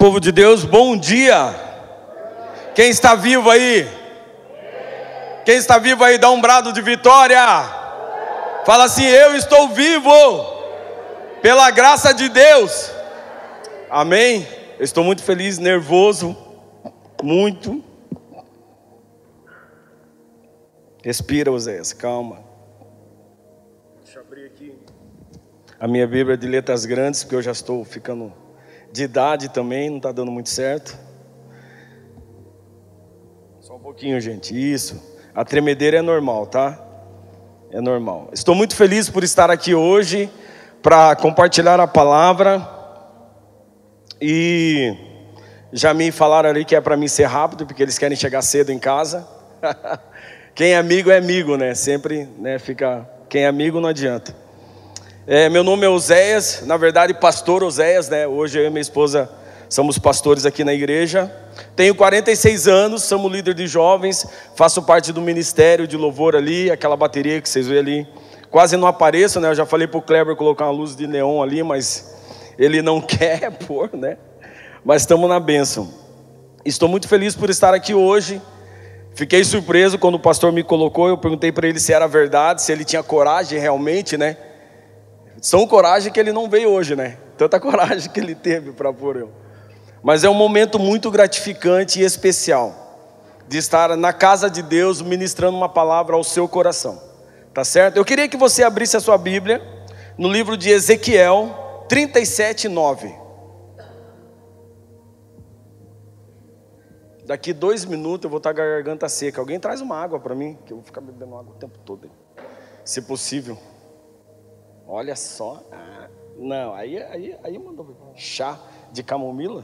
Povo de Deus, bom dia. Quem está vivo aí? Quem está vivo aí, dá um brado de vitória. Fala assim: Eu estou vivo, pela graça de Deus. Amém. Eu estou muito feliz, nervoso, muito. Respira, Oséias, calma. Deixa eu abrir aqui a minha Bíblia de letras grandes, porque eu já estou ficando de idade também, não está dando muito certo. Só um pouquinho, gente. Isso. A tremedeira é normal, tá? É normal. Estou muito feliz por estar aqui hoje para compartilhar a palavra. E já me falaram ali que é para mim ser rápido, porque eles querem chegar cedo em casa. Quem é amigo é amigo, né? Sempre né, fica. Quem é amigo não adianta. É, meu nome é Oséias, na verdade, pastor Oséias, né? Hoje eu e minha esposa somos pastores aqui na igreja. Tenho 46 anos, somos líder de jovens, faço parte do ministério de louvor ali, aquela bateria que vocês veem ali. Quase não apareço, né? Eu já falei para o Kleber colocar uma luz de neon ali, mas ele não quer pôr, né? Mas estamos na bênção. Estou muito feliz por estar aqui hoje. Fiquei surpreso quando o pastor me colocou. Eu perguntei para ele se era verdade, se ele tinha coragem realmente, né? São coragem que ele não veio hoje, né? Tanta coragem que ele teve para pôr eu. Mas é um momento muito gratificante e especial de estar na casa de Deus ministrando uma palavra ao seu coração. Tá certo? Eu queria que você abrisse a sua Bíblia no livro de Ezequiel 37, 9. Daqui dois minutos eu vou estar com a garganta seca. Alguém traz uma água para mim, que eu vou ficar bebendo água o tempo todo. Se possível. Olha só. Ah, não, aí, aí, aí mandou chá de camomila.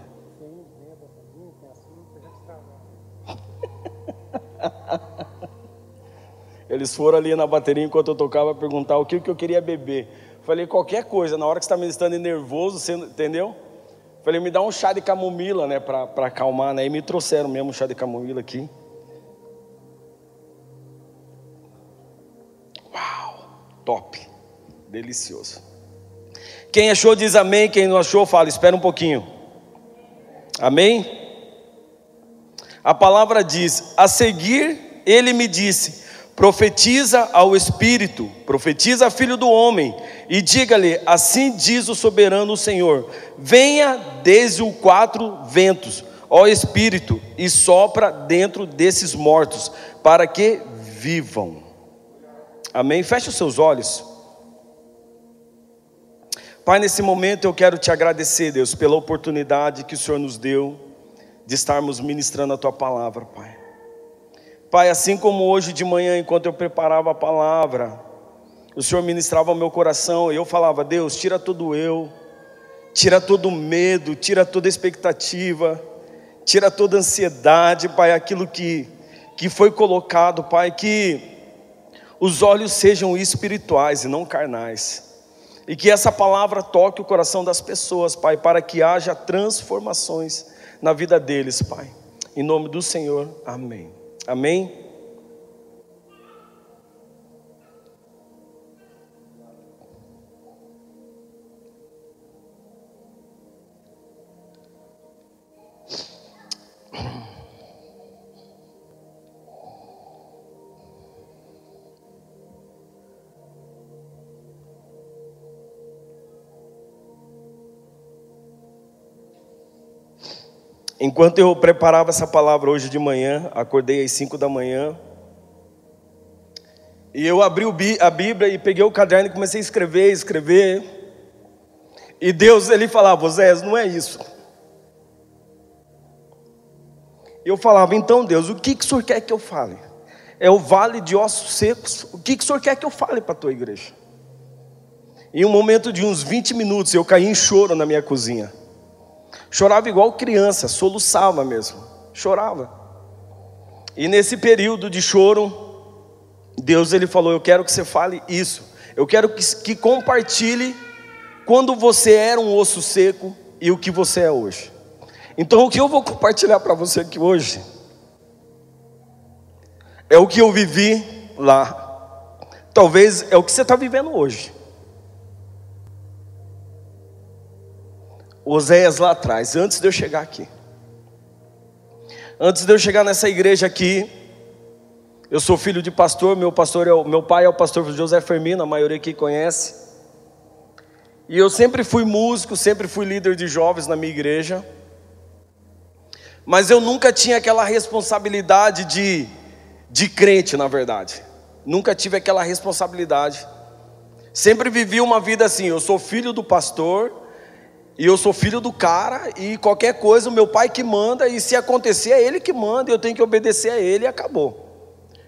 Eles foram ali na bateria enquanto eu tocava perguntar o que, que eu queria beber. Falei qualquer coisa, na hora que você está me estando nervoso, você, entendeu? Falei, me dá um chá de camomila, né, para acalmar, né? E me trouxeram mesmo um chá de camomila aqui. Uau, top. Delicioso. Quem achou diz amém, quem não achou fala, espera um pouquinho. Amém? A palavra diz: A seguir ele me disse: Profetiza ao Espírito, profetiza filho do homem, e diga-lhe: Assim diz o soberano Senhor: Venha desde os quatro ventos, ó Espírito, e sopra dentro desses mortos, para que vivam. Amém? Feche os seus olhos. Pai, nesse momento eu quero te agradecer, Deus, pela oportunidade que o Senhor nos deu de estarmos ministrando a tua palavra, Pai. Pai, assim como hoje de manhã, enquanto eu preparava a palavra, o Senhor ministrava o meu coração, e eu falava: Deus, tira todo eu, tira todo medo, tira toda expectativa, tira toda ansiedade, Pai, aquilo que, que foi colocado, Pai, que os olhos sejam espirituais e não carnais. E que essa palavra toque o coração das pessoas, Pai, para que haja transformações na vida deles, Pai. Em nome do Senhor, amém. Amém. Enquanto eu preparava essa palavra hoje de manhã, acordei às 5 da manhã, e eu abri a Bíblia e peguei o caderno e comecei a escrever, escrever. E Deus, ele falava, Zé, não é isso. Eu falava, então Deus, o que, que o Senhor quer que eu fale? É o vale de ossos secos. O que, que o Senhor quer que eu fale para a tua igreja? Em um momento de uns 20 minutos, eu caí em choro na minha cozinha. Chorava igual criança, soluçava mesmo, chorava. E nesse período de choro, Deus ele falou: Eu quero que você fale isso. Eu quero que, que compartilhe quando você era um osso seco e o que você é hoje. Então, o que eu vou compartilhar para você aqui hoje é o que eu vivi lá. Talvez é o que você está vivendo hoje. Oséias lá atrás, antes de eu chegar aqui. Antes de eu chegar nessa igreja aqui, eu sou filho de pastor, meu pastor é o, meu pai é o pastor José Fermino, a maioria aqui conhece. E eu sempre fui músico, sempre fui líder de jovens na minha igreja. Mas eu nunca tinha aquela responsabilidade de, de crente, na verdade. Nunca tive aquela responsabilidade. Sempre vivi uma vida assim: eu sou filho do pastor, e eu sou filho do cara, e qualquer coisa o meu pai que manda, e se acontecer é ele que manda, e eu tenho que obedecer a ele e acabou.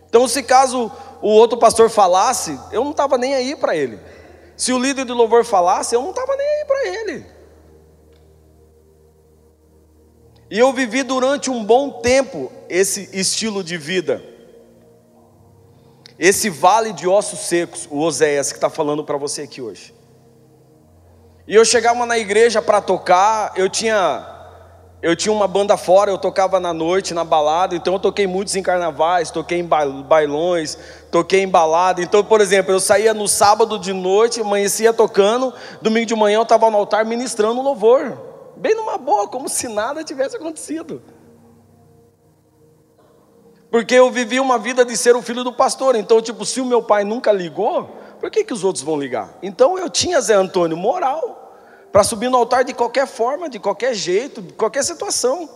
Então, se caso o outro pastor falasse, eu não estava nem aí para ele. Se o líder do louvor falasse, eu não estava nem aí para ele. E eu vivi durante um bom tempo esse estilo de vida. Esse vale de ossos secos, o Oséias que está falando para você aqui hoje. E eu chegava na igreja para tocar, eu tinha eu tinha uma banda fora, eu tocava na noite, na balada, então eu toquei muitos em carnavais, toquei em bailões, toquei em balada. Então, por exemplo, eu saía no sábado de noite, amanhecia tocando, domingo de manhã eu estava no altar ministrando louvor, bem numa boa, como se nada tivesse acontecido. Porque eu vivi uma vida de ser o filho do pastor, então, tipo, se o meu pai nunca ligou, por que, que os outros vão ligar? Então eu tinha Zé Antônio moral para subir no altar de qualquer forma, de qualquer jeito, de qualquer situação.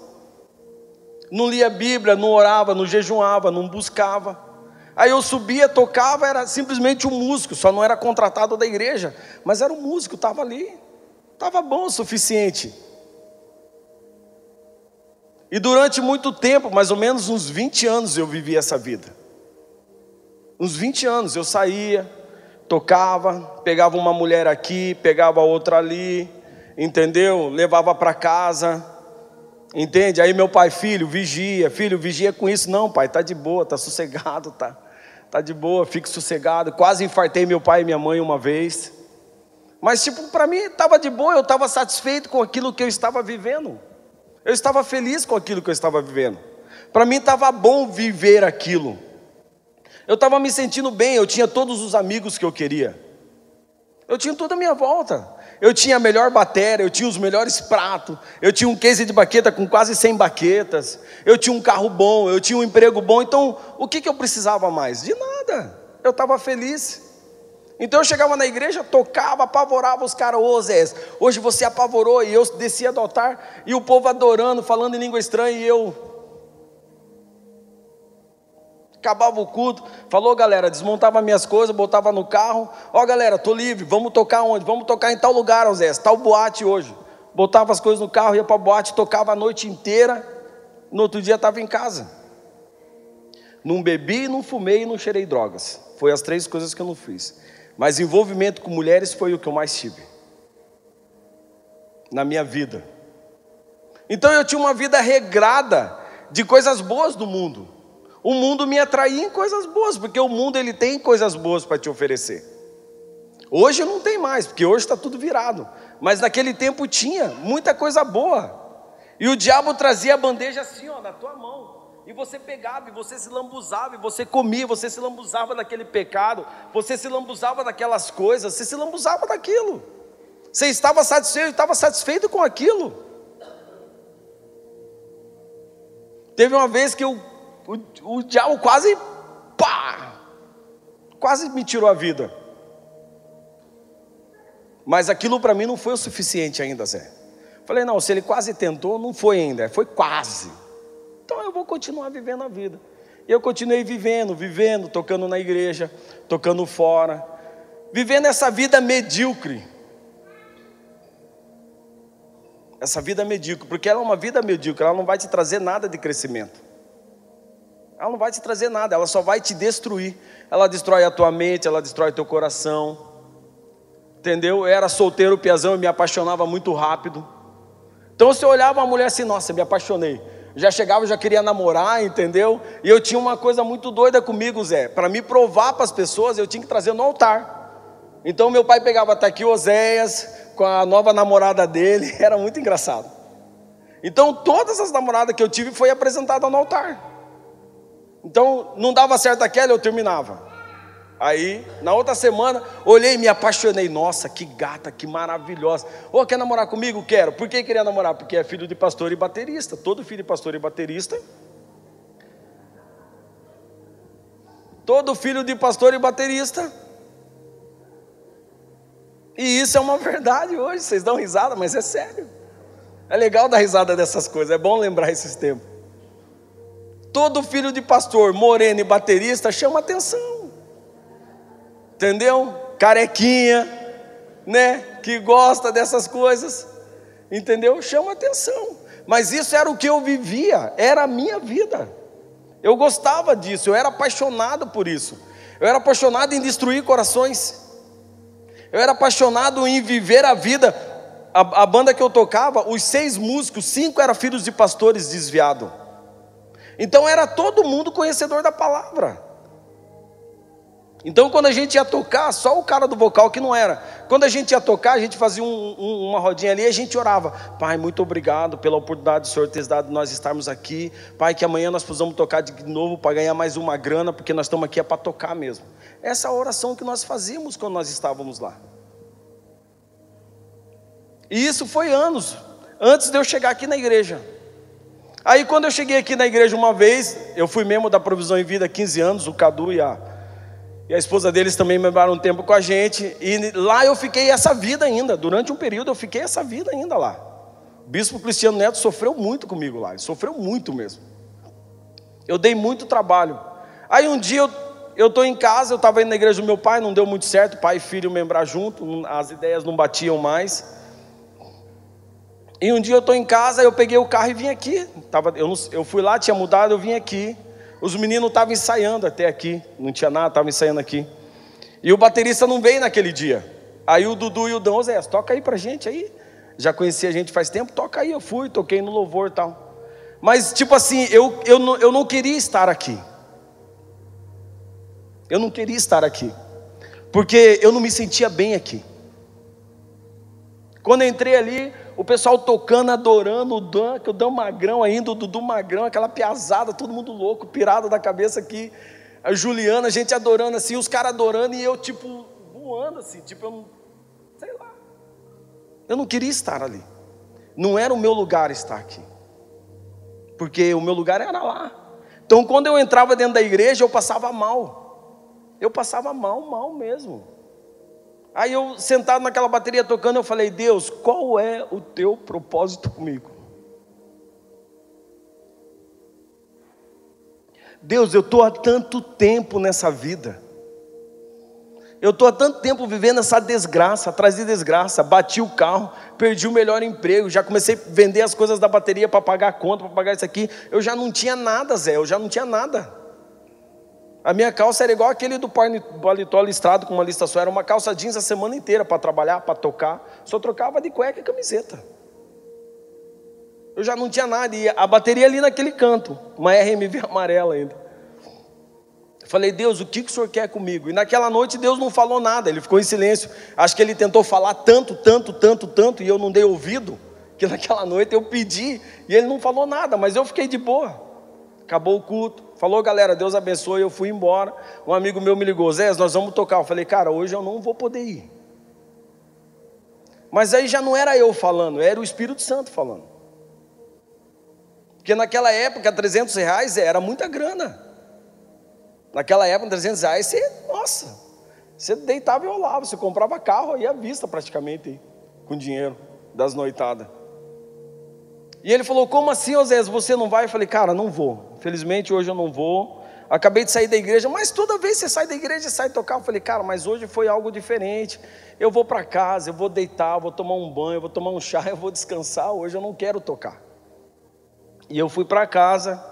Não lia a Bíblia, não orava, não jejuava, não buscava. Aí eu subia, tocava, era simplesmente um músico, só não era contratado da igreja, mas era um músico, estava ali, estava bom o suficiente. E durante muito tempo, mais ou menos uns 20 anos, eu vivi essa vida. Uns 20 anos eu saía, tocava, pegava uma mulher aqui, pegava outra ali, entendeu? Levava para casa, entende? Aí meu pai, filho, vigia, filho, vigia com isso. Não, pai, tá de boa, tá sossegado, tá, tá de boa, fique sossegado. Quase infartei meu pai e minha mãe uma vez. Mas, tipo, para mim estava de boa, eu estava satisfeito com aquilo que eu estava vivendo. Eu estava feliz com aquilo que eu estava vivendo. Para mim estava bom viver aquilo. Eu estava me sentindo bem, eu tinha todos os amigos que eu queria. Eu tinha toda a minha volta. Eu tinha a melhor bateria, eu tinha os melhores pratos, eu tinha um case de baqueta com quase 100 baquetas, eu tinha um carro bom, eu tinha um emprego bom. Então, o que, que eu precisava mais? De nada. Eu estava feliz. Então eu chegava na igreja, tocava, apavorava os caras, ô Zé, hoje você apavorou, e eu descia do altar, e o povo adorando, falando em língua estranha, e eu, acabava o culto, falou galera, desmontava minhas coisas, botava no carro, ó galera, tô livre, vamos tocar onde? Vamos tocar em tal lugar, Zé, tal boate hoje. Botava as coisas no carro, ia para boate, tocava a noite inteira, no outro dia estava em casa. Não bebi, não fumei e não cheirei drogas. Foi as três coisas que eu não fiz. Mas envolvimento com mulheres foi o que eu mais tive. Na minha vida. Então eu tinha uma vida regrada de coisas boas do mundo o mundo me atraía em coisas boas, porque o mundo ele tem coisas boas para te oferecer. Hoje não tem mais, porque hoje está tudo virado. Mas naquele tempo tinha muita coisa boa. E o diabo trazia a bandeja assim, ó, na tua mão. E você pegava, e você se lambuzava, e você comia, você se lambuzava daquele pecado, você se lambuzava daquelas coisas, você se lambuzava daquilo. Você estava satisfeito, estava satisfeito com aquilo. Teve uma vez que eu o, o diabo quase, pá, quase me tirou a vida. Mas aquilo para mim não foi o suficiente ainda, Zé. Falei, não, se ele quase tentou, não foi ainda, foi quase. Então eu vou continuar vivendo a vida. E eu continuei vivendo, vivendo, tocando na igreja, tocando fora, vivendo essa vida medíocre. Essa vida medíocre, porque ela é uma vida medíocre, ela não vai te trazer nada de crescimento. Ela não vai te trazer nada, ela só vai te destruir. Ela destrói a tua mente, ela destrói teu coração. Entendeu? Eu era solteiro, piazão, e me apaixonava muito rápido. Então você olhava uma mulher assim, nossa, me apaixonei. Já chegava, já queria namorar, entendeu? E eu tinha uma coisa muito doida comigo, Zé. Para me provar para as pessoas, eu tinha que trazer no altar. Então meu pai pegava até aqui Oséias com a nova namorada dele, era muito engraçado. Então todas as namoradas que eu tive foi apresentada no altar. Então, não dava certo aquela, eu terminava. Aí, na outra semana, olhei e me apaixonei. Nossa, que gata, que maravilhosa. Ô, oh, quer namorar comigo? Quero. Por que queria namorar? Porque é filho de pastor e baterista. Todo filho de pastor e baterista. Todo filho de pastor e baterista. E isso é uma verdade hoje. Vocês dão risada, mas é sério. É legal dar risada dessas coisas. É bom lembrar esses tempos. Todo filho de pastor, moreno e baterista chama atenção. Entendeu? Carequinha, né? Que gosta dessas coisas. Entendeu? Chama atenção. Mas isso era o que eu vivia, era a minha vida. Eu gostava disso, eu era apaixonado por isso. Eu era apaixonado em destruir corações. Eu era apaixonado em viver a vida. A, a banda que eu tocava, os seis músicos, cinco eram filhos de pastores desviados. Então era todo mundo conhecedor da palavra. Então, quando a gente ia tocar, só o cara do vocal que não era. Quando a gente ia tocar, a gente fazia um, um, uma rodinha ali e a gente orava. Pai, muito obrigado pela oportunidade do Senhor ter dado nós estarmos aqui. Pai, que amanhã nós possamos tocar de novo para ganhar mais uma grana, porque nós estamos aqui é para tocar mesmo. Essa é a oração que nós fazíamos quando nós estávamos lá. E isso foi anos, antes de eu chegar aqui na igreja. Aí quando eu cheguei aqui na igreja uma vez, eu fui membro da Provisão em Vida há 15 anos, o Cadu e a, e a esposa deles também membraram um tempo com a gente, e lá eu fiquei essa vida ainda, durante um período eu fiquei essa vida ainda lá. O bispo Cristiano Neto sofreu muito comigo lá, ele sofreu muito mesmo. Eu dei muito trabalho. Aí um dia eu estou em casa, eu estava indo na igreja do meu pai, não deu muito certo, pai e filho membrar junto, as ideias não batiam mais. E um dia eu estou em casa, eu peguei o carro e vim aqui. Tava, eu, não, eu fui lá, tinha mudado, eu vim aqui. Os meninos estavam ensaiando até aqui, não tinha nada, estavam ensaiando aqui. E o baterista não veio naquele dia. Aí o Dudu e o Dão, Zé, toca aí pra gente aí. Já conhecia a gente faz tempo, toca aí. Eu fui, toquei no louvor e tal. Mas, tipo assim, eu, eu, não, eu não queria estar aqui. Eu não queria estar aqui. Porque eu não me sentia bem aqui. Quando eu entrei ali, o pessoal tocando, adorando o Dan, que o Dan Magrão ainda, o Dudu Magrão, aquela piazada, todo mundo louco, pirado da cabeça aqui. A Juliana, a gente adorando assim, os caras adorando e eu, tipo, voando assim, tipo, eu sei lá. Eu não queria estar ali. Não era o meu lugar estar aqui. Porque o meu lugar era lá. Então, quando eu entrava dentro da igreja, eu passava mal. Eu passava mal, mal mesmo. Aí eu sentado naquela bateria tocando, eu falei: Deus, qual é o teu propósito comigo? Deus, eu estou há tanto tempo nessa vida. Eu estou há tanto tempo vivendo essa desgraça, atrás de desgraça. Bati o carro, perdi o melhor emprego, já comecei a vender as coisas da bateria para pagar a conta, para pagar isso aqui. Eu já não tinha nada, Zé, eu já não tinha nada. A minha calça era igual aquele do paletó listrado com uma lista só. Era uma calça jeans a semana inteira para trabalhar, para tocar. Só trocava de cueca e camiseta. Eu já não tinha nada. E a bateria ali naquele canto. Uma RMV amarela ainda. Falei, Deus, o que o Senhor quer comigo? E naquela noite Deus não falou nada. Ele ficou em silêncio. Acho que ele tentou falar tanto, tanto, tanto, tanto. E eu não dei ouvido. Que naquela noite eu pedi. E ele não falou nada. Mas eu fiquei de boa. Acabou o culto. Falou, galera, Deus abençoe. Eu fui embora. Um amigo meu me ligou, Zé, nós vamos tocar. Eu falei, cara, hoje eu não vou poder ir. Mas aí já não era eu falando, era o Espírito Santo falando. Porque naquela época, 300 reais era muita grana. Naquela época, 300 reais, você, nossa, você deitava e rolava, você comprava carro aí à vista praticamente, com dinheiro das noitadas. E ele falou: Como assim, Osés, você não vai? Eu falei: Cara, não vou. Felizmente hoje eu não vou. Acabei de sair da igreja, mas toda vez que você sai da igreja e sai tocar, eu falei: Cara, mas hoje foi algo diferente. Eu vou para casa, eu vou deitar, eu vou tomar um banho, eu vou tomar um chá, eu vou descansar. Hoje eu não quero tocar. E eu fui para casa.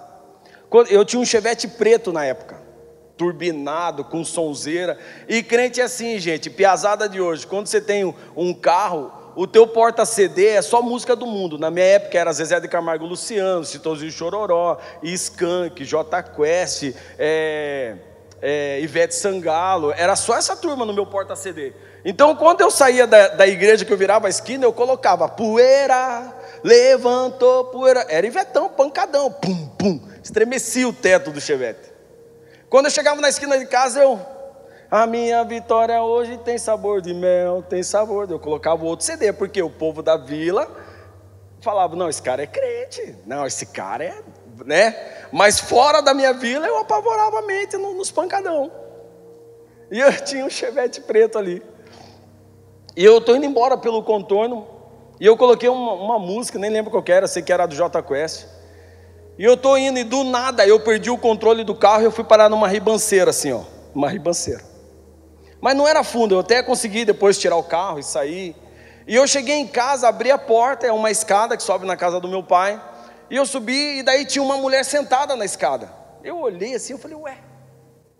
Eu tinha um chevette preto na época turbinado, com sonzeira. E crente é assim, gente, piazada de hoje. Quando você tem um carro, o teu porta-CD é só música do mundo. Na minha época era Zezé de Camargo Luciano, Citozinho Chororó, Skank, J Quest, é, é, Ivete Sangalo. Era só essa turma no meu porta-CD. Então, quando eu saía da, da igreja que eu virava a esquina, eu colocava poeira, levantou poeira. Era Ivetão, pancadão, pum, pum. Estremecia o teto do chevette. Quando eu chegava na esquina de casa, eu A minha vitória hoje tem sabor de mel, tem sabor. Eu colocava outro CD, porque o povo da vila falava: não, esse cara é crente, não, esse cara é. né? Mas fora da minha vila eu apavorava a mente nos pancadão. E eu tinha um chevette preto ali. E eu estou indo embora pelo contorno. E eu coloquei uma, uma, música, nem lembro qual era, sei que era do J Quest. E eu estou indo e do nada eu perdi o controle do carro e eu fui parar numa ribanceira assim, ó. Uma ribanceira. Mas não era fundo, eu até consegui depois tirar o carro e sair. E eu cheguei em casa, abri a porta, é uma escada que sobe na casa do meu pai. E eu subi e daí tinha uma mulher sentada na escada. Eu olhei assim, eu falei, ué.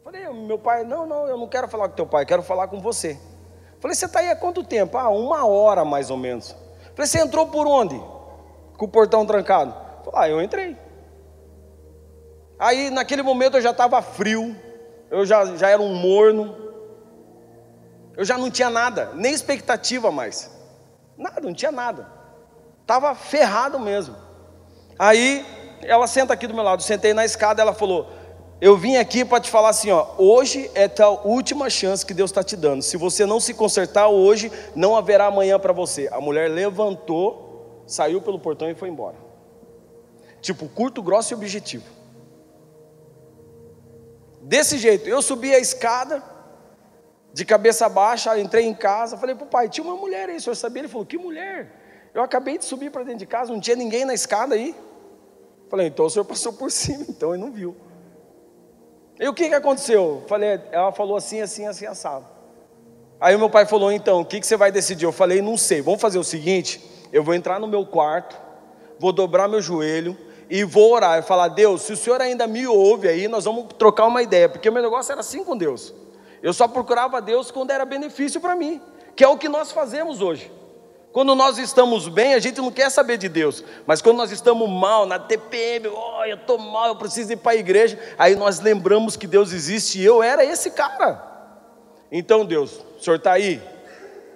Falei, meu pai, não, não, eu não quero falar com teu pai, quero falar com você. Falei, você está aí há quanto tempo? Ah, uma hora mais ou menos. Falei, você entrou por onde? Com o portão trancado. Falei, ah, eu entrei. Aí naquele momento eu já estava frio, eu já, já era um morno, eu já não tinha nada, nem expectativa mais. Nada, não tinha nada. Estava ferrado mesmo. Aí ela senta aqui do meu lado, sentei na escada, ela falou: Eu vim aqui para te falar assim, ó, hoje é a última chance que Deus está te dando. Se você não se consertar hoje, não haverá amanhã para você. A mulher levantou, saiu pelo portão e foi embora. Tipo, curto, grosso e objetivo. Desse jeito, eu subi a escada, de cabeça baixa, entrei em casa, falei para o pai, tinha uma mulher aí, o senhor sabia? Ele falou, que mulher? Eu acabei de subir para dentro de casa, não tinha ninguém na escada aí. Falei, então o senhor passou por cima, então ele não viu. E o que, que aconteceu? Falei, ela falou assim, assim, assim, assado. Aí meu pai falou, então, o que, que você vai decidir? Eu falei, não sei, vamos fazer o seguinte, eu vou entrar no meu quarto, vou dobrar meu joelho e vou orar, e falar, Deus, se o senhor ainda me ouve aí, nós vamos trocar uma ideia, porque o meu negócio era assim com Deus. Eu só procurava Deus quando era benefício para mim, que é o que nós fazemos hoje. Quando nós estamos bem, a gente não quer saber de Deus, mas quando nós estamos mal, na TPM, oh, eu estou mal, eu preciso ir para a igreja, aí nós lembramos que Deus existe e eu era esse cara. Então, Deus, o senhor está aí?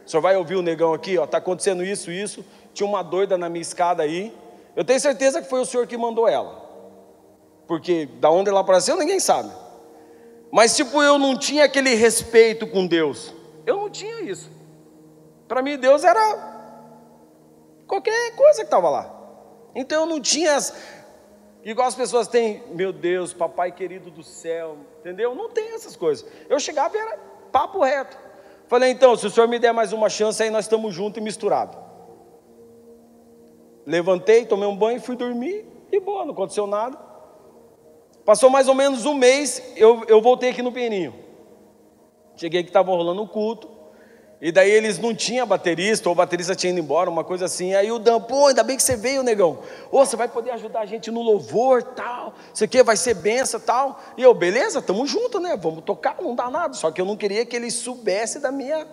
O senhor vai ouvir o negão aqui, está acontecendo isso, isso. Tinha uma doida na minha escada aí. Eu tenho certeza que foi o senhor que mandou ela, porque da onde ela apareceu ninguém sabe. Mas, tipo, eu não tinha aquele respeito com Deus. Eu não tinha isso. Para mim, Deus era qualquer coisa que estava lá. Então, eu não tinha. As... Igual as pessoas têm, meu Deus, papai querido do céu, entendeu? Não tem essas coisas. Eu chegava e era papo reto. Falei, então, se o senhor me der mais uma chance, aí nós estamos juntos e misturados. Levantei, tomei um banho, fui dormir e boa, não aconteceu nada. Passou mais ou menos um mês, eu, eu voltei aqui no Peninho. Cheguei que estava rolando o culto. E daí eles não tinham baterista, ou o baterista tinha ido embora, uma coisa assim. Aí o Dan, pô, ainda bem que você veio, negão. Ô, você vai poder ajudar a gente no louvor, tal. Isso aqui vai ser benção, tal. E eu, beleza, tamo junto, né? Vamos tocar, não dá nada. Só que eu não queria que ele soubesse da minha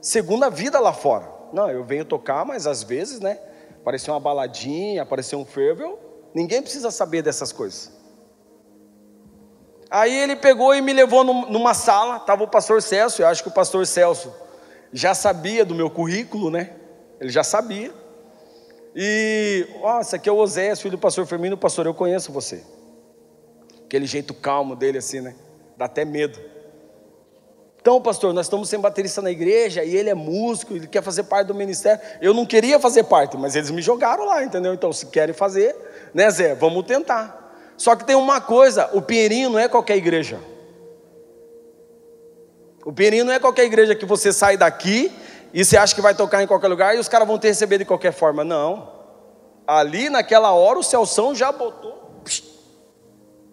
segunda vida lá fora. Não, eu venho tocar, mas às vezes, né? Apareceu uma baladinha, apareceu um fervo, ninguém precisa saber dessas coisas. Aí ele pegou e me levou numa sala, estava o pastor Celso, eu acho que o pastor Celso já sabia do meu currículo, né? Ele já sabia. E, ó, esse aqui é o Osés, filho do pastor Firmino, pastor, eu conheço você. Aquele jeito calmo dele assim, né? Dá até medo. Então, pastor, nós estamos sem baterista na igreja e ele é músico, ele quer fazer parte do ministério. Eu não queria fazer parte, mas eles me jogaram lá, entendeu? Então, se querem fazer, né, Zé? Vamos tentar. Só que tem uma coisa: o Pinheirinho não é qualquer igreja. O Pinheirinho não é qualquer igreja que você sai daqui e você acha que vai tocar em qualquer lugar e os caras vão te receber de qualquer forma. Não. Ali naquela hora o Celção já botou psh,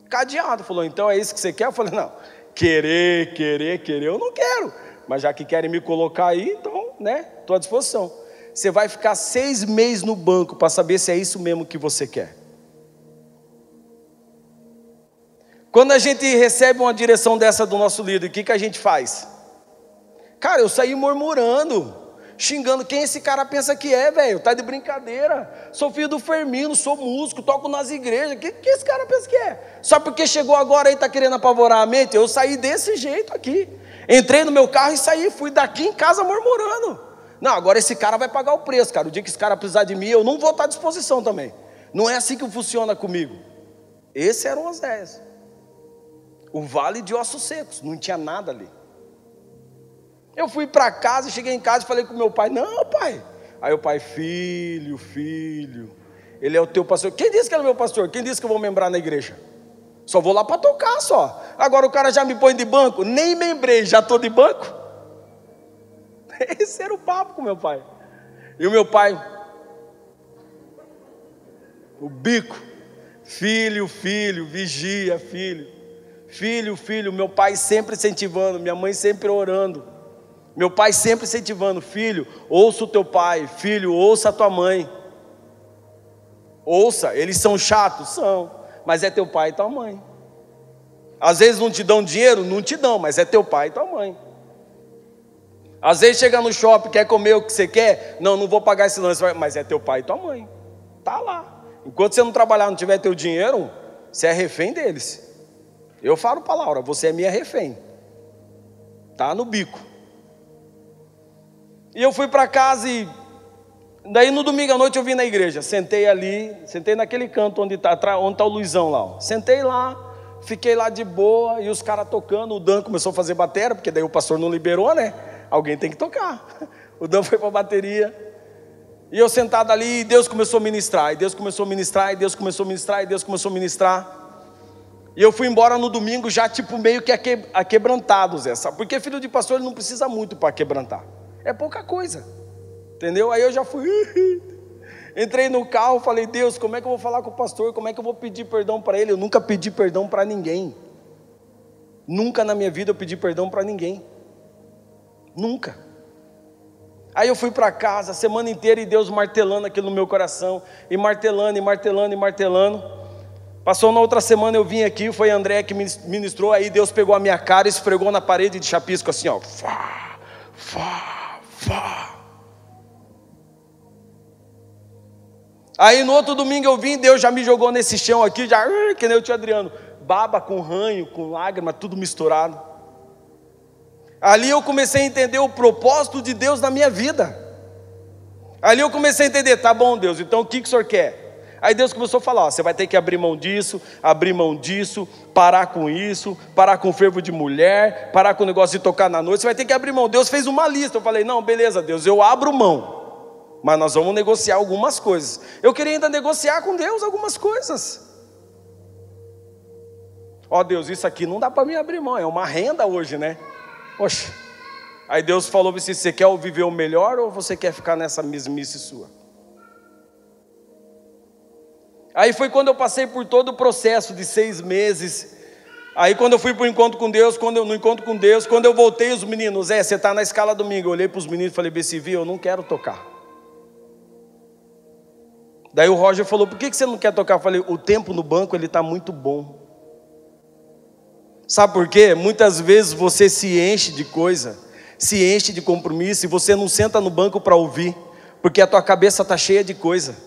cadeado. Falou: então é isso que você quer? Eu falei: não. Querer, querer, querer, eu não quero. Mas já que querem me colocar aí, então, né? Estou à disposição. Você vai ficar seis meses no banco para saber se é isso mesmo que você quer. Quando a gente recebe uma direção dessa do nosso líder, o que, que a gente faz? Cara, eu saí murmurando, xingando. Quem esse cara pensa que é, velho? Tá de brincadeira. Sou filho do Fermino, sou músico, toco nas igrejas. Que que esse cara pensa que é? Só porque chegou agora e tá querendo apavorar a mente? Eu saí desse jeito aqui. Entrei no meu carro e saí, fui daqui em casa murmurando. Não, agora esse cara vai pagar o preço, cara. O dia que esse cara precisar de mim, eu não vou estar à disposição também. Não é assim que funciona comigo. Esse eram os 10 o vale de ossos secos, não tinha nada ali. Eu fui para casa, cheguei em casa e falei com meu pai: Não, pai. Aí o pai, filho, filho, ele é o teu pastor. Quem disse que é meu pastor? Quem disse que eu vou membrar na igreja? Só vou lá para tocar só. Agora o cara já me põe de banco, nem membrei, já estou de banco. Esse era o papo com meu pai. E o meu pai, o bico, filho, filho, vigia, filho, filho, filho, meu pai sempre incentivando, minha mãe sempre orando. Meu pai sempre incentivando, filho, ouça o teu pai, filho, ouça a tua mãe. Ouça, eles são chatos? São, mas é teu pai e tua mãe. Às vezes não te dão dinheiro? Não te dão, mas é teu pai e tua mãe. Às vezes chega no shopping, quer comer o que você quer? Não, não vou pagar esse lance, mas é teu pai e tua mãe. Tá lá. Enquanto você não trabalhar, não tiver teu dinheiro, você é refém deles. Eu falo para Laura, você é minha refém. Tá no bico. E eu fui para casa e daí no domingo à noite eu vim na igreja, sentei ali, sentei naquele canto onde está onde tá o Luizão lá. Ó. Sentei lá, fiquei lá de boa e os caras tocando, o Dan começou a fazer bateria, porque daí o pastor não liberou, né? Alguém tem que tocar. O Dan foi para a bateria. E eu sentado ali, e Deus começou a ministrar, e Deus começou a ministrar, e Deus começou a ministrar, e Deus começou a ministrar. E eu fui embora no domingo já tipo meio que aquebrantado, Zé. Sabe? Porque filho de pastor ele não precisa muito para quebrantar. É pouca coisa. Entendeu? Aí eu já fui. Entrei no carro, falei, Deus, como é que eu vou falar com o pastor? Como é que eu vou pedir perdão para ele? Eu nunca pedi perdão para ninguém. Nunca na minha vida eu pedi perdão para ninguém. Nunca. Aí eu fui para casa semana inteira e Deus martelando aquilo no meu coração, e martelando, e martelando, e martelando. Passou na outra semana eu vim aqui, foi André que ministrou, aí Deus pegou a minha cara e esfregou na parede de chapisco assim, ó. Fá, fá, Vá. Aí no outro domingo eu vim, Deus já me jogou nesse chão aqui, já que nem o tio Adriano, baba com ranho, com lágrima, tudo misturado. Ali eu comecei a entender o propósito de Deus na minha vida. Ali eu comecei a entender, tá bom, Deus, então o que, que o senhor quer? Aí Deus começou a falar: ó, você vai ter que abrir mão disso, abrir mão disso, parar com isso, parar com o fervo de mulher, parar com o negócio de tocar na noite, você vai ter que abrir mão. Deus fez uma lista. Eu falei: não, beleza, Deus, eu abro mão, mas nós vamos negociar algumas coisas. Eu queria ainda negociar com Deus algumas coisas. Ó Deus, isso aqui não dá para mim abrir mão, é uma renda hoje, né? Poxa. Aí Deus falou para você: você quer viver o melhor ou você quer ficar nessa mesmice sua? Aí foi quando eu passei por todo o processo de seis meses. Aí quando eu fui para o encontro com Deus, quando eu no encontro com Deus, quando eu voltei, os meninos, é, você está na escala domingo. Eu olhei para os meninos e falei, BCV, eu não quero tocar. Daí o Roger falou, por que você não quer tocar? Eu falei, o tempo no banco ele está muito bom. Sabe por quê? Muitas vezes você se enche de coisa, se enche de compromisso e você não senta no banco para ouvir, porque a tua cabeça está cheia de coisa.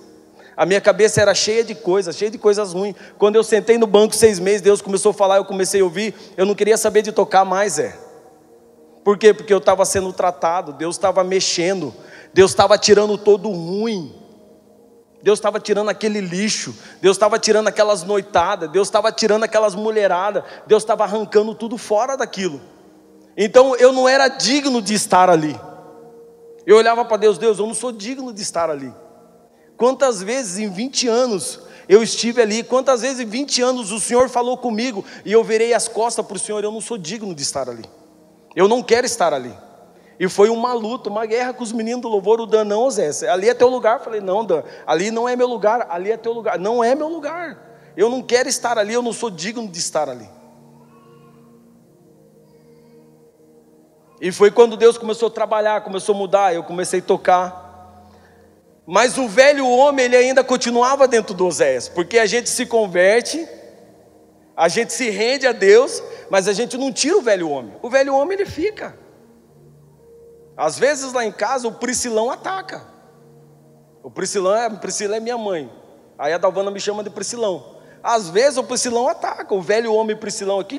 A minha cabeça era cheia de coisas, cheia de coisas ruins. Quando eu sentei no banco seis meses, Deus começou a falar, eu comecei a ouvir, eu não queria saber de tocar mais, é. Por quê? Porque eu estava sendo tratado, Deus estava mexendo, Deus estava tirando todo o ruim. Deus estava tirando aquele lixo, Deus estava tirando aquelas noitadas, Deus estava tirando aquelas mulheradas, Deus estava arrancando tudo fora daquilo. Então eu não era digno de estar ali. Eu olhava para Deus, Deus, eu não sou digno de estar ali. Quantas vezes em 20 anos eu estive ali, quantas vezes em 20 anos o Senhor falou comigo e eu virei as costas para o Senhor, eu não sou digno de estar ali. Eu não quero estar ali. E foi uma luta, uma guerra com os meninos do louvor, o Dan, não, Zé, ali é teu lugar. Eu falei, não, Dan, ali não é meu lugar, ali é teu lugar. Não é meu lugar. Eu não quero estar ali, eu não sou digno de estar ali. E foi quando Deus começou a trabalhar, começou a mudar, eu comecei a tocar. Mas o velho homem, ele ainda continuava dentro do Oséias, porque a gente se converte, a gente se rende a Deus, mas a gente não tira o velho homem. O velho homem, ele fica. Às vezes lá em casa, o Priscilão ataca. O Priscilão é, Priscila é minha mãe. Aí a Dalvana me chama de Priscilão. Às vezes o Priscilão ataca, o velho homem Priscilão aqui.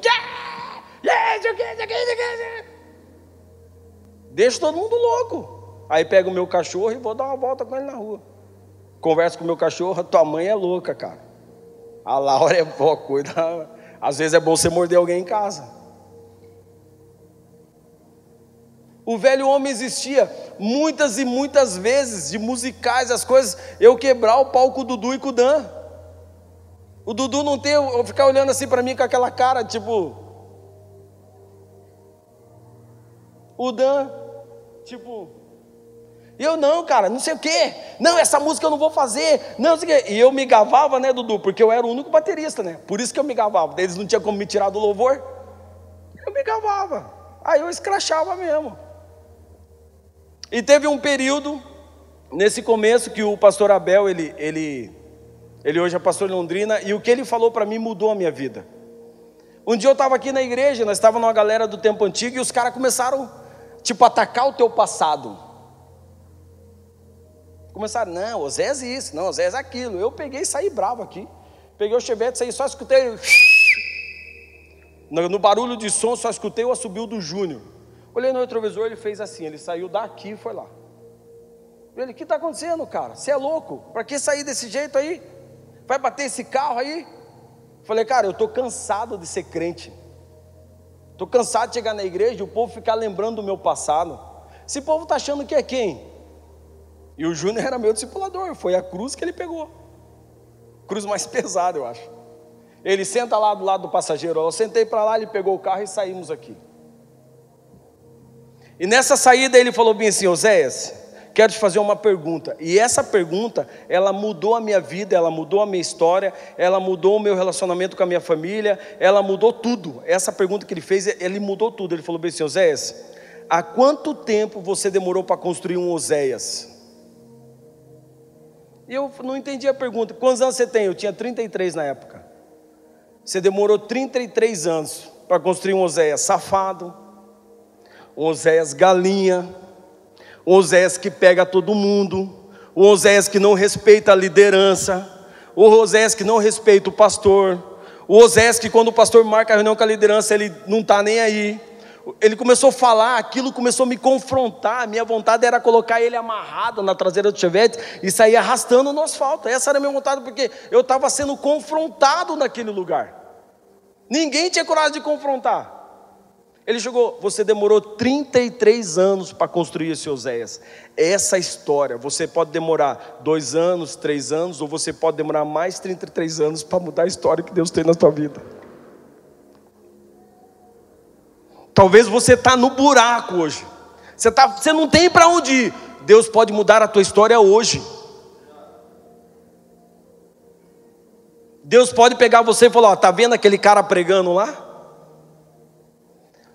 Deixa todo mundo louco. Aí pego o meu cachorro e vou dar uma volta com ele na rua. Converso com o meu cachorro, tua mãe é louca, cara. A Laura é boa, cuida. Às vezes é bom você morder alguém em casa. O velho homem existia muitas e muitas vezes, de musicais, as coisas, eu quebrar o palco com o Dudu e com o Dan. O Dudu não ter, eu ficar olhando assim para mim com aquela cara, tipo. O Dan, tipo. Eu não, cara, não sei o quê. Não, essa música eu não vou fazer. Não, sei o quê. E eu me gavava, né, Dudu? Porque eu era o único baterista, né? Por isso que eu me gavava. Eles não tinham como me tirar do louvor. Eu me gavava. Aí eu escrachava mesmo. E teve um período, nesse começo, que o pastor Abel, ele, ele, ele hoje é pastor em Londrina, e o que ele falou para mim mudou a minha vida. Um dia eu estava aqui na igreja, nós estávamos numa galera do tempo antigo, e os caras começaram, tipo, atacar o teu passado. Começaram, não, Osés isso, não, Osés aquilo. Eu peguei e saí bravo aqui. Peguei o chevette, saí, só escutei. No, barulho de som, só escutei o assobio do Júnior. Olhei no retrovisor, ele fez assim, ele saiu daqui e foi lá. Ele, o que está acontecendo, cara? Você é louco? Para que sair desse jeito aí? Vai bater esse carro aí? Falei, cara, eu estou cansado de ser crente. Estou cansado de chegar na igreja e o povo ficar lembrando do meu passado. Esse povo está achando que é quem? E o Júnior era meu discipulador, foi a cruz que ele pegou. Cruz mais pesada, eu acho. Ele senta lá do lado do passageiro, eu sentei para lá, ele pegou o carro e saímos aqui. E nessa saída ele falou bem assim: Oséias, quero te fazer uma pergunta. E essa pergunta, ela mudou a minha vida, ela mudou a minha história, ela mudou o meu relacionamento com a minha família, ela mudou tudo. Essa pergunta que ele fez, ele mudou tudo. Ele falou bem assim: Oséias, há quanto tempo você demorou para construir um Oséias? E eu não entendi a pergunta. Quantos anos você tem? Eu tinha 33 na época. Você demorou 33 anos para construir um Oséias safado, um Oséias galinha, um Oséias que pega todo mundo, um Oséias que não respeita a liderança, o Oséias que não respeita o pastor, o Oséias que quando o pastor marca a reunião com a liderança, ele não está nem aí. Ele começou a falar, aquilo começou a me confrontar. Minha vontade era colocar ele amarrado na traseira do chevette e sair arrastando no asfalto. Essa era a minha vontade, porque eu estava sendo confrontado naquele lugar. Ninguém tinha coragem de confrontar. Ele chegou, você demorou 33 anos para construir esse Oséias. Essa história, você pode demorar dois anos, três anos, ou você pode demorar mais 33 anos para mudar a história que Deus tem na sua vida. Talvez você está no buraco hoje. Você, tá, você não tem para onde ir. Deus pode mudar a tua história hoje. Deus pode pegar você e falar: está vendo aquele cara pregando lá?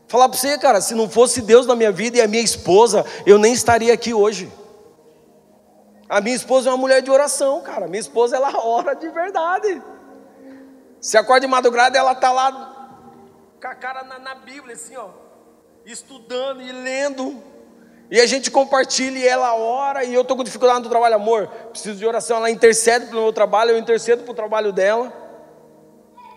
Falar para você, cara, se não fosse Deus na minha vida e a minha esposa, eu nem estaria aqui hoje. A minha esposa é uma mulher de oração, cara. Minha esposa ela ora de verdade. Se acorda de madrugada, ela tá lá com a cara na, na Bíblia, assim, ó, estudando e lendo. E a gente compartilha e ela ora, e eu estou com dificuldade no trabalho, amor. Preciso de oração. Ela intercede pelo meu trabalho, eu intercedo para o trabalho dela.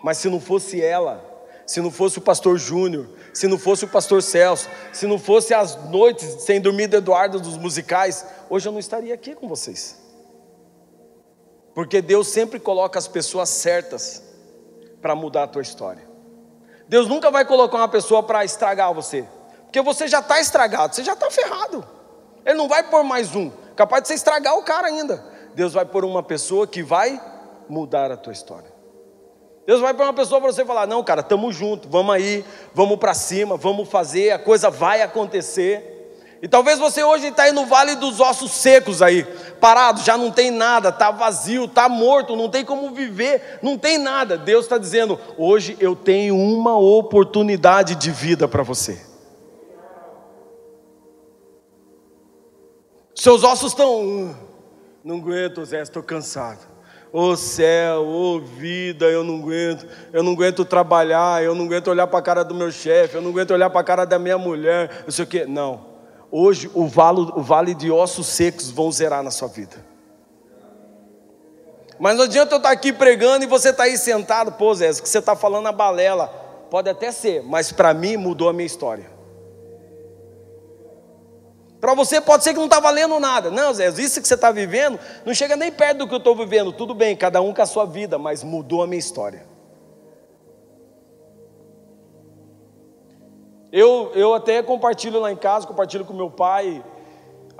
Mas se não fosse ela, se não fosse o pastor Júnior, se não fosse o pastor Celso, se não fosse as noites sem dormir do Eduardo dos musicais, hoje eu não estaria aqui com vocês. Porque Deus sempre coloca as pessoas certas para mudar a tua história. Deus nunca vai colocar uma pessoa para estragar você, porque você já está estragado, você já está ferrado. Ele não vai pôr mais um, capaz de você estragar o cara ainda. Deus vai pôr uma pessoa que vai mudar a tua história. Deus vai para uma pessoa para você falar: não, cara, estamos juntos, vamos aí, vamos para cima, vamos fazer, a coisa vai acontecer. E talvez você hoje está aí no vale dos ossos secos aí, parado, já não tem nada, está vazio, está morto, não tem como viver, não tem nada. Deus está dizendo: hoje eu tenho uma oportunidade de vida para você. Seus ossos estão, não aguento, Zé, estou cansado. Ô oh céu, ô oh vida, eu não aguento, eu não aguento trabalhar, eu não aguento olhar para a cara do meu chefe, eu não aguento olhar para a cara da minha mulher, não sei o quê. Não. Hoje o vale, o vale de ossos secos vão zerar na sua vida. Mas não adianta eu estar aqui pregando e você estar tá aí sentado, pô, Zé, que você está falando a balela. Pode até ser, mas para mim mudou a minha história. Para você pode ser que não está valendo nada. Não, Zé, isso que você está vivendo não chega nem perto do que eu estou vivendo. Tudo bem, cada um com a sua vida, mas mudou a minha história. Eu, eu até compartilho lá em casa, compartilho com meu pai,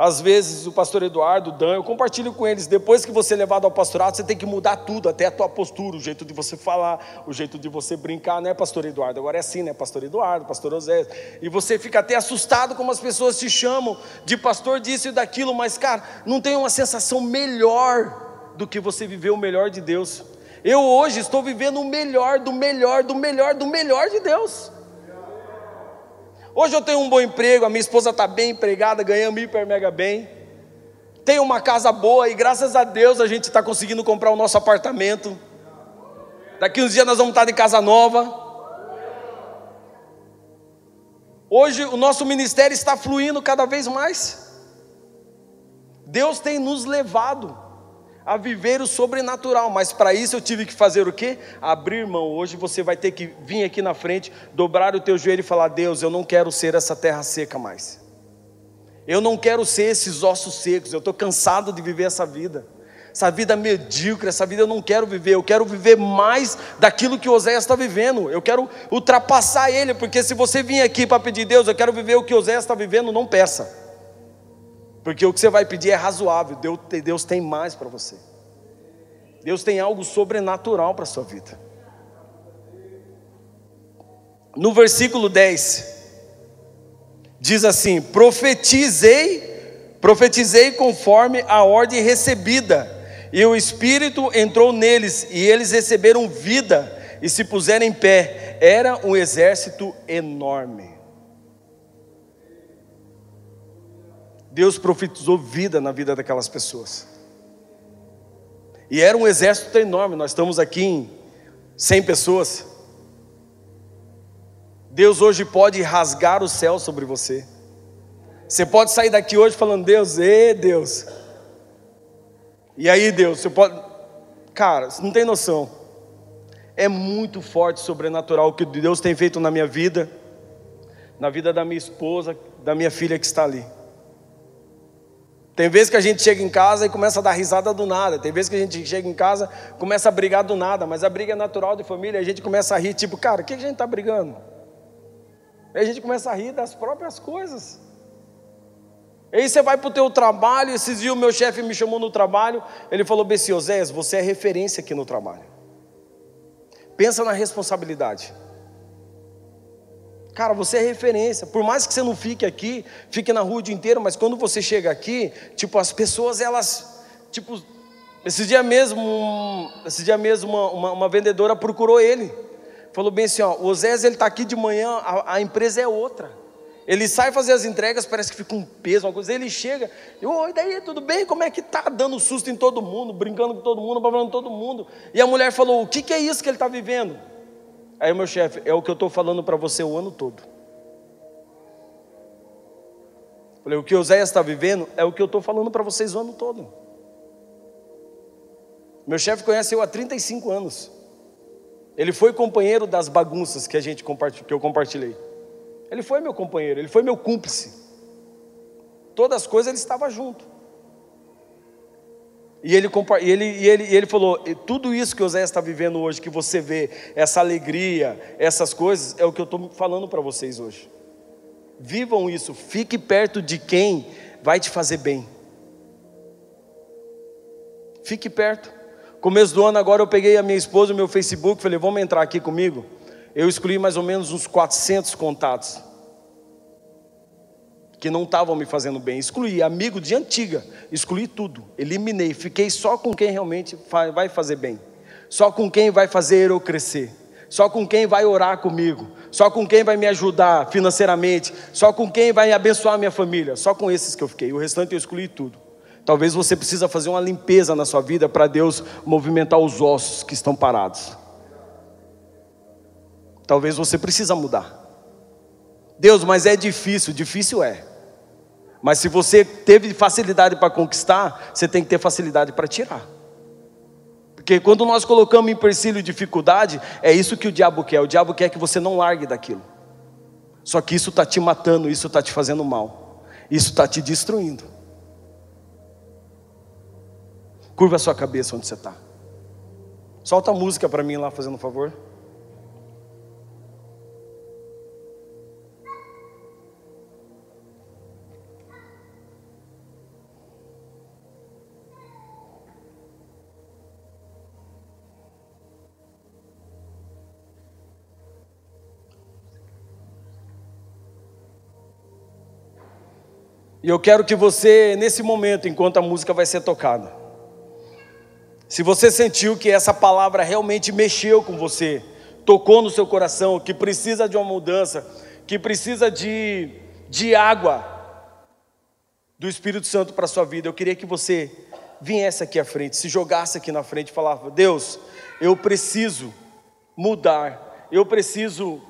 às vezes o pastor Eduardo, o Dan, eu compartilho com eles. Depois que você é levado ao pastorado, você tem que mudar tudo, até a tua postura, o jeito de você falar, o jeito de você brincar, né, pastor Eduardo? Agora é assim, né, pastor Eduardo, pastor Osés. E você fica até assustado como as pessoas te chamam de pastor disso e daquilo, mas cara, não tem uma sensação melhor do que você viver o melhor de Deus. Eu hoje estou vivendo o melhor, do melhor, do melhor, do melhor de Deus. Hoje eu tenho um bom emprego, a minha esposa está bem empregada, ganhamos hiper mega bem. Tenho uma casa boa e graças a Deus a gente está conseguindo comprar o nosso apartamento. Daqui uns dias nós vamos estar de casa nova. Hoje o nosso ministério está fluindo cada vez mais. Deus tem nos levado a viver o sobrenatural, mas para isso eu tive que fazer o quê? Abrir mão. Hoje você vai ter que vir aqui na frente, dobrar o teu joelho e falar: Deus, eu não quero ser essa terra seca mais. Eu não quero ser esses ossos secos. Eu estou cansado de viver essa vida. Essa vida medíocre, essa vida eu não quero viver. Eu quero viver mais daquilo que Oséias está vivendo. Eu quero ultrapassar ele, porque se você vir aqui para pedir Deus, eu quero viver o que Oséias está vivendo, não peça. Porque o que você vai pedir é razoável, Deus, tem mais para você. Deus tem algo sobrenatural para a sua vida. No versículo 10, diz assim: profetizei, profetizei conforme a ordem recebida, e o Espírito entrou neles, e eles receberam vida e se puseram em pé. Era um exército enorme. Deus profetizou vida na vida daquelas pessoas. E era um exército enorme, nós estamos aqui em 100 pessoas. Deus hoje pode rasgar o céu sobre você. Você pode sair daqui hoje falando, Deus, ê Deus. E aí, Deus, você pode. Cara, você não tem noção. É muito forte, sobrenatural o que Deus tem feito na minha vida, na vida da minha esposa, da minha filha que está ali. Tem vezes que a gente chega em casa e começa a dar risada do nada. Tem vezes que a gente chega em casa começa a brigar do nada, mas a briga é natural de família. A gente começa a rir, tipo, cara, o que a gente está brigando? Aí a gente começa a rir das próprias coisas. Aí você vai para o teu trabalho, esses dias o meu chefe me chamou no trabalho, ele falou, Bessiosés, você é referência aqui no trabalho. Pensa na responsabilidade. Cara, você é referência. Por mais que você não fique aqui, fique na rua o dia inteiro, mas quando você chega aqui, tipo, as pessoas, elas, tipo, esse dia mesmo, esse dia mesmo, uma, uma, uma vendedora procurou ele. Falou bem assim: ó, o Osés ele está aqui de manhã, a, a, empresa é outra. Ele sai fazer as entregas, parece que fica um peso, uma coisa. Ele chega, oi, daí, tudo bem? Como é que tá? Dando susto em todo mundo, brincando com todo mundo, falando todo mundo. E a mulher falou: o que, que é isso que ele está vivendo? Aí meu chefe, é o que eu estou falando para você o ano todo. Falei, o que Oséias está vivendo é o que eu estou falando para vocês o ano todo. Meu chefe conhece eu há 35 anos. Ele foi companheiro das bagunças que a gente que eu compartilhei. Ele foi meu companheiro, ele foi meu cúmplice. Todas as coisas ele estava junto. E ele, e ele, e ele, e ele falou: tudo isso que o Zé está vivendo hoje, que você vê, essa alegria, essas coisas, é o que eu estou falando para vocês hoje. Vivam isso, fique perto de quem vai te fazer bem. Fique perto. Começo do ano agora eu peguei a minha esposa, o meu Facebook, falei: vamos entrar aqui comigo. Eu escolhi mais ou menos uns 400 contatos que não estavam me fazendo bem. Excluí, amigo de antiga, excluí tudo, eliminei, fiquei só com quem realmente vai fazer bem, só com quem vai fazer eu crescer, só com quem vai orar comigo, só com quem vai me ajudar financeiramente, só com quem vai abençoar minha família, só com esses que eu fiquei. O restante eu excluí tudo. Talvez você precisa fazer uma limpeza na sua vida para Deus movimentar os ossos que estão parados. Talvez você precisa mudar. Deus, mas é difícil, difícil é. Mas se você teve facilidade para conquistar, você tem que ter facilidade para tirar. Porque quando nós colocamos em empecilho dificuldade, é isso que o diabo quer. O diabo quer que você não largue daquilo. Só que isso está te matando, isso está te fazendo mal, isso está te destruindo. Curva a sua cabeça onde você está. Solta a música para mim lá, fazendo um favor. E eu quero que você, nesse momento, enquanto a música vai ser tocada, se você sentiu que essa palavra realmente mexeu com você, tocou no seu coração, que precisa de uma mudança, que precisa de, de água do Espírito Santo para a sua vida, eu queria que você viesse aqui à frente, se jogasse aqui na frente e falava: Deus, eu preciso mudar, eu preciso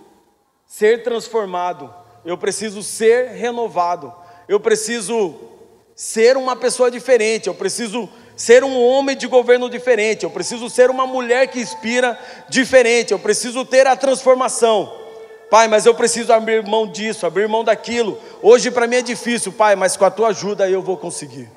ser transformado, eu preciso ser renovado, eu preciso ser uma pessoa diferente, eu preciso ser um homem de governo diferente, eu preciso ser uma mulher que inspira diferente, eu preciso ter a transformação. Pai, mas eu preciso abrir mão disso, abrir mão daquilo. Hoje para mim é difícil, Pai, mas com a tua ajuda eu vou conseguir.